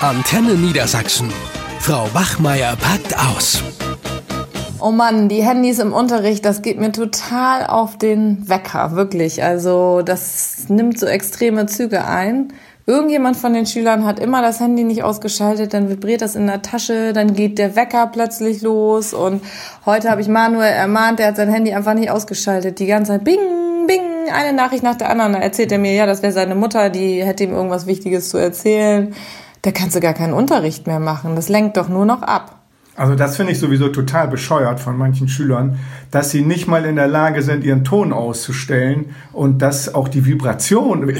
Antenne Niedersachsen. Frau Wachmeier packt aus. Oh Mann, die Handys im Unterricht, das geht mir total auf den Wecker, wirklich. Also das nimmt so extreme Züge ein. Irgendjemand von den Schülern hat immer das Handy nicht ausgeschaltet, dann vibriert das in der Tasche, dann geht der Wecker plötzlich los und heute habe ich Manuel ermahnt, der hat sein Handy einfach nicht ausgeschaltet. Die ganze Zeit bing, bing, eine Nachricht nach der anderen. Da erzählt er mir, ja, das wäre seine Mutter, die hätte ihm irgendwas Wichtiges zu erzählen. Da kannst du gar keinen Unterricht mehr machen. Das lenkt doch nur noch ab. Also das finde ich sowieso total bescheuert von manchen Schülern, dass sie nicht mal in der Lage sind, ihren Ton auszustellen und dass auch die Vibration,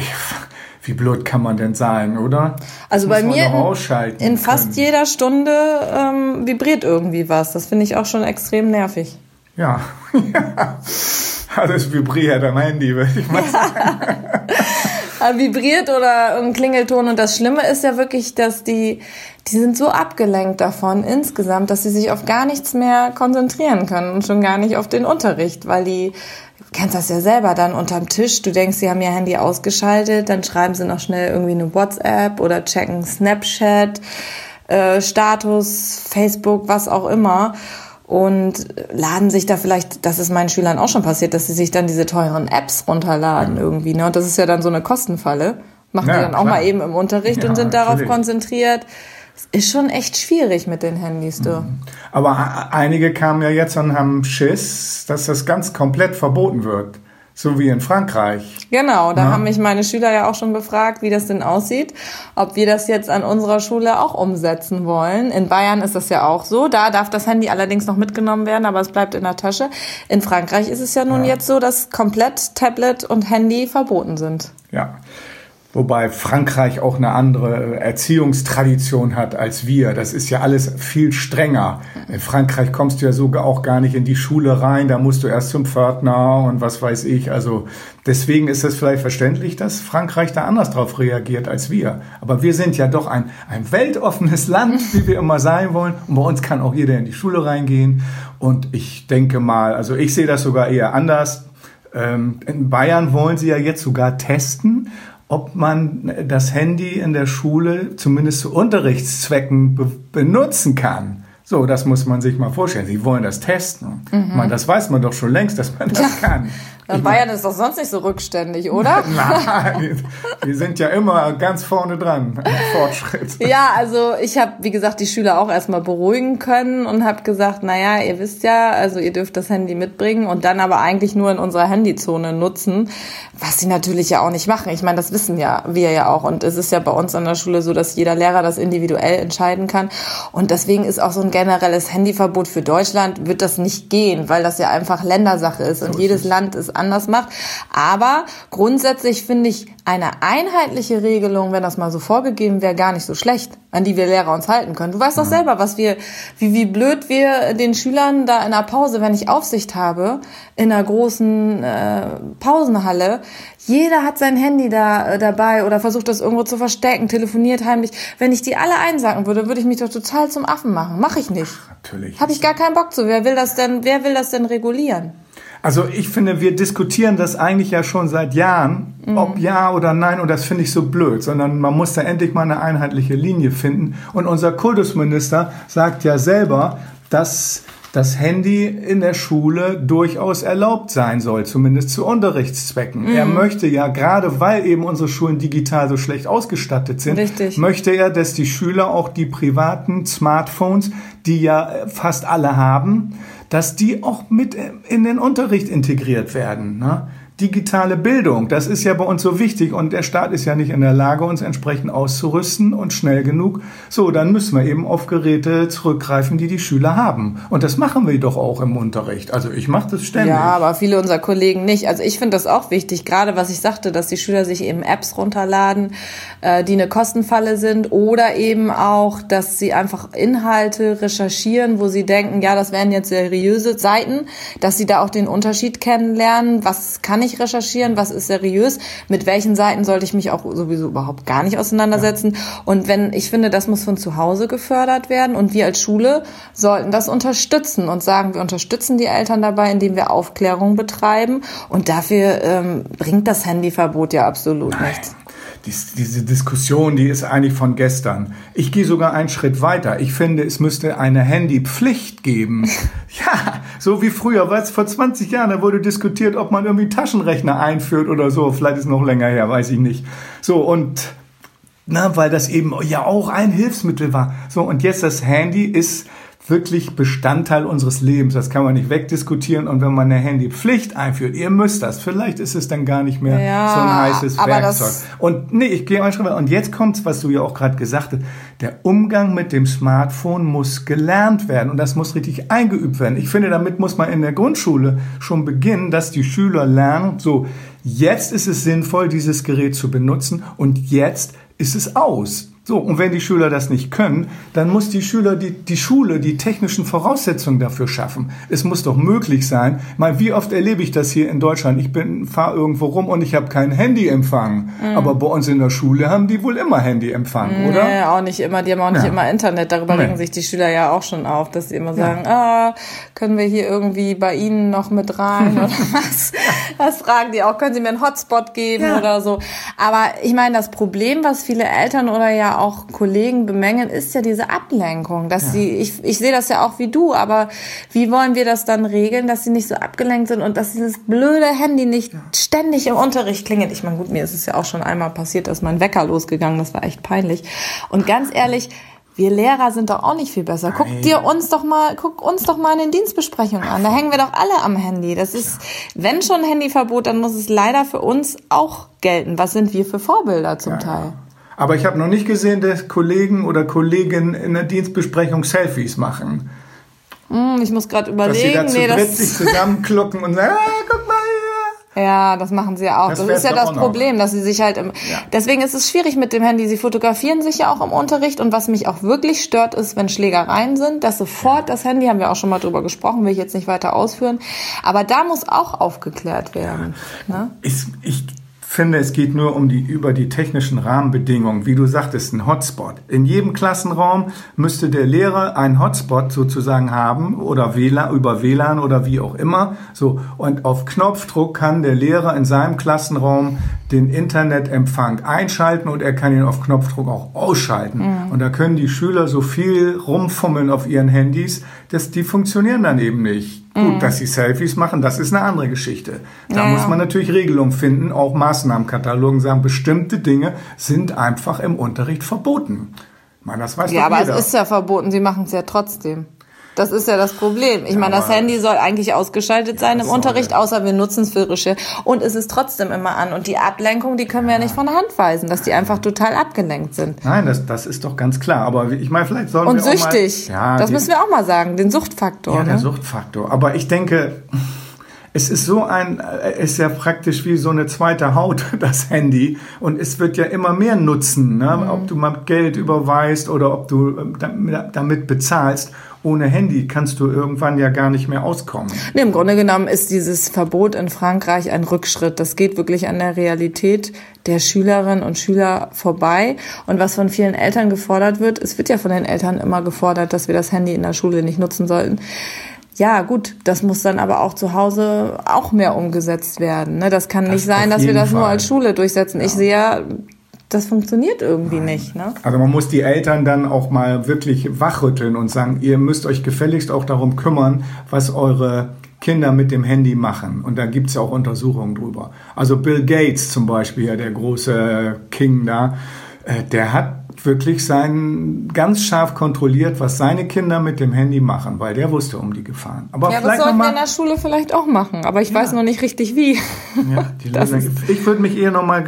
wie blöd kann man denn sein, oder? Also bei mir in, in fast jeder Stunde ähm, vibriert irgendwie was. Das finde ich auch schon extrem nervig. Ja, alles vibriert am Handy, würde ich mal sagen. vibriert oder ein Klingelton. Und das Schlimme ist ja wirklich, dass die, die sind so abgelenkt davon insgesamt, dass sie sich auf gar nichts mehr konzentrieren können und schon gar nicht auf den Unterricht, weil die, kennst das ja selber, dann unterm Tisch, du denkst, sie haben ihr Handy ausgeschaltet, dann schreiben sie noch schnell irgendwie eine WhatsApp oder checken Snapchat, äh, Status, Facebook, was auch immer und laden sich da vielleicht, das ist meinen Schülern auch schon passiert, dass sie sich dann diese teuren Apps runterladen irgendwie. Ne? Und das ist ja dann so eine Kostenfalle. Machen ja, die dann klar. auch mal eben im Unterricht ja, und sind darauf natürlich. konzentriert. Es ist schon echt schwierig mit den Handys, du. Mhm. Aber einige kamen ja jetzt und haben Schiss, dass das ganz komplett verboten wird. So wie in Frankreich. Genau, da ja. haben mich meine Schüler ja auch schon befragt, wie das denn aussieht, ob wir das jetzt an unserer Schule auch umsetzen wollen. In Bayern ist das ja auch so. Da darf das Handy allerdings noch mitgenommen werden, aber es bleibt in der Tasche. In Frankreich ist es ja nun ja. jetzt so, dass komplett Tablet und Handy verboten sind. Ja. Wobei Frankreich auch eine andere Erziehungstradition hat als wir. Das ist ja alles viel strenger. In Frankreich kommst du ja sogar auch gar nicht in die Schule rein. Da musst du erst zum Pförtner und was weiß ich. Also deswegen ist es vielleicht verständlich, dass Frankreich da anders drauf reagiert als wir. Aber wir sind ja doch ein, ein weltoffenes Land, wie wir immer sein wollen. Und bei uns kann auch jeder in die Schule reingehen. Und ich denke mal, also ich sehe das sogar eher anders. Ähm, in Bayern wollen sie ja jetzt sogar testen, ob man das Handy in der Schule zumindest zu Unterrichtszwecken be benutzen kann. So, das muss man sich mal vorstellen. Sie wollen das testen. Mhm. Man, das weiß man doch schon längst, dass man das ja. kann. Ich Bayern ist doch sonst nicht so rückständig, oder? Nein, wir sind ja immer ganz vorne dran im Fortschritt. Ja, also ich habe, wie gesagt, die Schüler auch erstmal beruhigen können und habe gesagt, naja, ihr wisst ja, also ihr dürft das Handy mitbringen und dann aber eigentlich nur in unserer Handyzone nutzen, was sie natürlich ja auch nicht machen. Ich meine, das wissen ja wir ja auch und es ist ja bei uns an der Schule so, dass jeder Lehrer das individuell entscheiden kann und deswegen ist auch so ein generelles Handyverbot für Deutschland wird das nicht gehen, weil das ja einfach Ländersache ist und so jedes Land ist anders macht. Aber grundsätzlich finde ich eine einheitliche Regelung, wenn das mal so vorgegeben wäre, gar nicht so schlecht, an die wir Lehrer uns halten können. Du weißt doch selber, was wir, wie, wie blöd wir den Schülern da in der Pause, wenn ich Aufsicht habe, in einer großen äh, Pausenhalle, jeder hat sein Handy da äh, dabei oder versucht das irgendwo zu verstecken, telefoniert heimlich. Wenn ich die alle einsacken würde, würde ich mich doch total zum Affen machen. Mache ich nicht. Natürlich. Habe ich gar keinen Bock zu. Wer will das denn? Wer will das denn regulieren? Also ich finde, wir diskutieren das eigentlich ja schon seit Jahren, mhm. ob ja oder nein, und das finde ich so blöd, sondern man muss da endlich mal eine einheitliche Linie finden. Und unser Kultusminister sagt ja selber, dass das Handy in der Schule durchaus erlaubt sein soll, zumindest zu Unterrichtszwecken. Mhm. Er möchte ja, gerade weil eben unsere Schulen digital so schlecht ausgestattet sind, Richtig. möchte er, dass die Schüler auch die privaten Smartphones, die ja fast alle haben, dass die auch mit in den Unterricht integriert werden. Ne? Digitale Bildung, das ist ja bei uns so wichtig und der Staat ist ja nicht in der Lage, uns entsprechend auszurüsten und schnell genug. So, dann müssen wir eben auf Geräte zurückgreifen, die die Schüler haben. Und das machen wir doch auch im Unterricht. Also ich mache das ständig. Ja, aber viele unserer Kollegen nicht. Also ich finde das auch wichtig, gerade was ich sagte, dass die Schüler sich eben Apps runterladen, äh, die eine Kostenfalle sind oder eben auch, dass sie einfach Inhalte recherchieren, wo sie denken, ja, das wären jetzt seriöse Seiten, dass sie da auch den Unterschied kennenlernen, was kann ich ich recherchieren, was ist seriös, mit welchen Seiten sollte ich mich auch sowieso überhaupt gar nicht auseinandersetzen. Ja. Und wenn, ich finde, das muss von zu Hause gefördert werden und wir als Schule sollten das unterstützen und sagen, wir unterstützen die Eltern dabei, indem wir Aufklärung betreiben und dafür ähm, bringt das Handyverbot ja absolut Nein. nichts. Dies, diese Diskussion, die ist eigentlich von gestern. Ich gehe sogar einen Schritt weiter. Ich finde, es müsste eine Handypflicht geben. ja, so wie früher, weißt vor 20 Jahren, da wurde diskutiert, ob man irgendwie Taschenrechner einführt oder so. Vielleicht ist es noch länger her, weiß ich nicht. So, und na, weil das eben ja auch ein Hilfsmittel war. So, und jetzt das Handy ist wirklich Bestandteil unseres Lebens. Das kann man nicht wegdiskutieren. Und wenn man eine Handypflicht einführt, ihr müsst das, vielleicht ist es dann gar nicht mehr Ja, so ein heißes Werkzeug. Und nee, ich gehe Schritt weiter. Und jetzt kommt's, was du ja auch gerade gesagt hast. Der Umgang mit dem Smartphone muss gelernt werden und das muss richtig eingeübt werden. Ich finde, damit muss man in der Grundschule schon beginnen, dass die Schüler lernen, so, jetzt ist es sinnvoll, dieses Gerät zu benutzen und jetzt ist es aus. So, und wenn die Schüler das nicht können, dann muss die Schüler, die, die Schule, die technischen Voraussetzungen dafür schaffen. Es muss doch möglich sein. Mal, wie oft erlebe ich das hier in Deutschland? Ich bin, fahre irgendwo rum und ich habe kein Handyempfang. Aber bei uns in der Schule haben die wohl immer Handyempfang, oder? Nee, auch nicht immer. Die haben auch nicht Ja. immer Internet. Darüber Nee. regen sich die Schüler ja auch schon auf, dass sie immer sagen, ah, können wir hier irgendwie bei Ihnen noch mit rein oder was? Das fragen die auch. Können Sie mir einen Hotspot geben Ja. oder so? Aber ich meine, das Problem, was viele Eltern oder ja auch Kollegen bemängeln, ist ja diese Ablenkung, dass sie, ich, ich sehe das ja auch wie du, aber wie wollen wir das dann regeln, dass sie nicht so abgelenkt sind und dass dieses blöde Handy nicht ständig im Unterricht klingelt? Ich meine, gut, mir ist es ja auch schon einmal passiert, dass mein Wecker losgegangen, das war echt peinlich. Und ganz ehrlich, wir Lehrer sind doch auch nicht viel besser. Guck Nein. dir uns doch mal, guck uns doch mal in den Dienstbesprechungen an. Da hängen wir doch alle am Handy. Das ist, wenn schon Handyverbot, dann muss es leider für uns auch gelten. Was sind wir für Vorbilder zum Teil? Aber ich habe noch nicht gesehen, dass Kollegen oder Kolleginnen in der Dienstbesprechung Selfies machen. Hm, ich muss gerade Dass sie überlegen. da Nee, sich zusammenklucken und sagen, ah, guck mal hier. ja, das machen sie ja auch. Das Das, ist ja das noch. Problem, dass sie sich halt im, deswegen ist es schwierig mit dem Handy. Sie fotografieren sich ja auch im Unterricht und was mich auch wirklich stört, ist, wenn Schlägereien sind, dass sofort das Handy, haben wir auch schon mal drüber gesprochen, will ich jetzt nicht weiter ausführen. Aber da muss auch aufgeklärt werden. Ne? Ich, ich finde, es geht nur um die, über die technischen Rahmenbedingungen. Wie du sagtest, ein Hotspot. In jedem Klassenraum müsste der Lehrer einen Hotspot sozusagen haben oder WLAN, über WLAN oder wie auch immer. So. Und auf Knopfdruck kann der Lehrer in seinem Klassenraum den Internetempfang einschalten und er kann ihn auf Knopfdruck auch ausschalten. Und da können die Schüler so viel rumfummeln auf ihren Handys, dass die funktionieren dann eben nicht. Gut, dass sie Selfies machen, das ist eine andere Geschichte. Da Ja, muss man natürlich Regelungen finden, auch Maßnahmenkatalogen sagen, bestimmte Dinge sind einfach im Unterricht verboten. Ich meine, das weiß Ja, aber jeder. es ist ja verboten, sie machen es ja trotzdem. Das ist ja das Problem. Ich meine, das Handy soll eigentlich ausgeschaltet sein im Unterricht, ja. außer wir nutzen es für Recherche. Und es ist trotzdem immer an. Und die Ablenkung, die können wir ja nicht von der Hand weisen, dass die einfach total abgelenkt sind. Nein, das, das ist doch ganz klar. Aber ich meine, vielleicht sollen Und wir auch süchtig. Mal, ja, das die- müssen wir auch mal sagen, den Suchtfaktor. Ja, der ne? Suchtfaktor. Aber ich denke, es ist so ein, es ist ja praktisch wie so eine zweite Haut, das Handy. Und es wird ja immer mehr nutzen, ne? Mhm. ob du mal Geld überweist oder ob du damit- damit bezahlst. Ohne Handy kannst du irgendwann ja gar nicht mehr auskommen. Nee, Im Grunde genommen ist dieses Verbot in Frankreich ein Rückschritt. Das geht wirklich an der Realität der Schülerinnen und Schüler vorbei. Und was von vielen Eltern gefordert wird, es wird ja von den Eltern immer gefordert, dass wir das Handy in der Schule nicht nutzen sollten. Ja, gut, das muss dann aber auch zu Hause auch mehr umgesetzt werden. ne? Das kann nicht sein, auf dass wir das nur Fall. als Schule durchsetzen. Ich sehe ja, das funktioniert irgendwie nicht. Ne? Also man muss die Eltern dann auch mal wirklich wachrütteln und sagen, ihr müsst euch gefälligst auch darum kümmern, was eure Kinder mit dem Handy machen. Und da gibt's ja auch Untersuchungen drüber. Also Bill Gates zum Beispiel, der große King da, äh, der hat wirklich sein ganz scharf kontrolliert, was seine Kinder mit dem Handy machen, weil der wusste um die Gefahren. Aber Ja, das sollten wir in der Schule vielleicht auch machen. Aber ich weiß noch nicht richtig wie. Ja, ich würde mich eher noch mal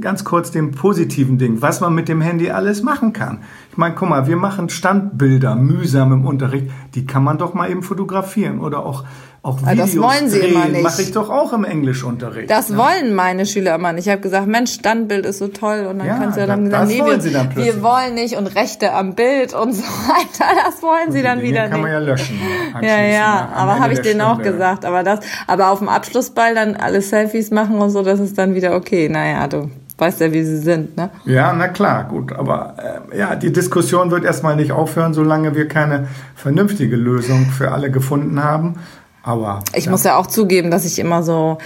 ganz kurz dem positiven Ding, was man mit dem Handy alles machen kann. Ich meine, guck mal, wir machen Standbilder mühsam im Unterricht, die kann man doch mal eben fotografieren oder auch auch das Videos wollen sie drehen, immer nicht. mache ich doch auch im Englischunterricht. Das wollen meine Schüler immer nicht. Ich habe gesagt, Mensch, Standbild ist so toll. Und dann Ja, kannst du ja da- dann das sagen, nee, wollen wir, sie dann wir wollen nicht und Rechte am Bild und so weiter. Das wollen sie Die dann Dinge wieder kann nicht. man ja löschen. ja, ja, aber habe ich denen auch gesagt. Aber das, aber auf dem Abschlussball dann alle Selfies machen und so, das ist dann wieder okay. Naja, du weißt ja, wie sie sind, ne? Ja, na klar, gut. Aber äh, ja, die Diskussion wird erstmal nicht aufhören, solange wir keine vernünftige Lösung für alle gefunden haben. Aber ich ja. muss ja auch zugeben, dass ich immer so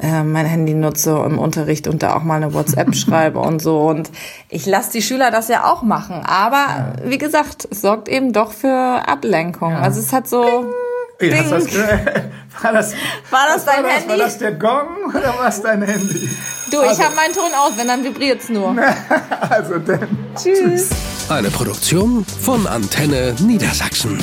äh, mein Handy nutze im Unterricht und da auch mal eine WhatsApp schreibe und so. Und ich lasse die Schüler das ja auch machen. Aber ja. wie gesagt, es sorgt eben doch für Ablenkung. Ja. Also es hat so. Ding. Hast das, war das, war das dein war Handy? war das der Gong oder war es dein Handy? Du, also. ich habe meinen Ton aus, wenn dann vibriert's nur. also dann. Tschüss. Eine Produktion von Antenne Niedersachsen.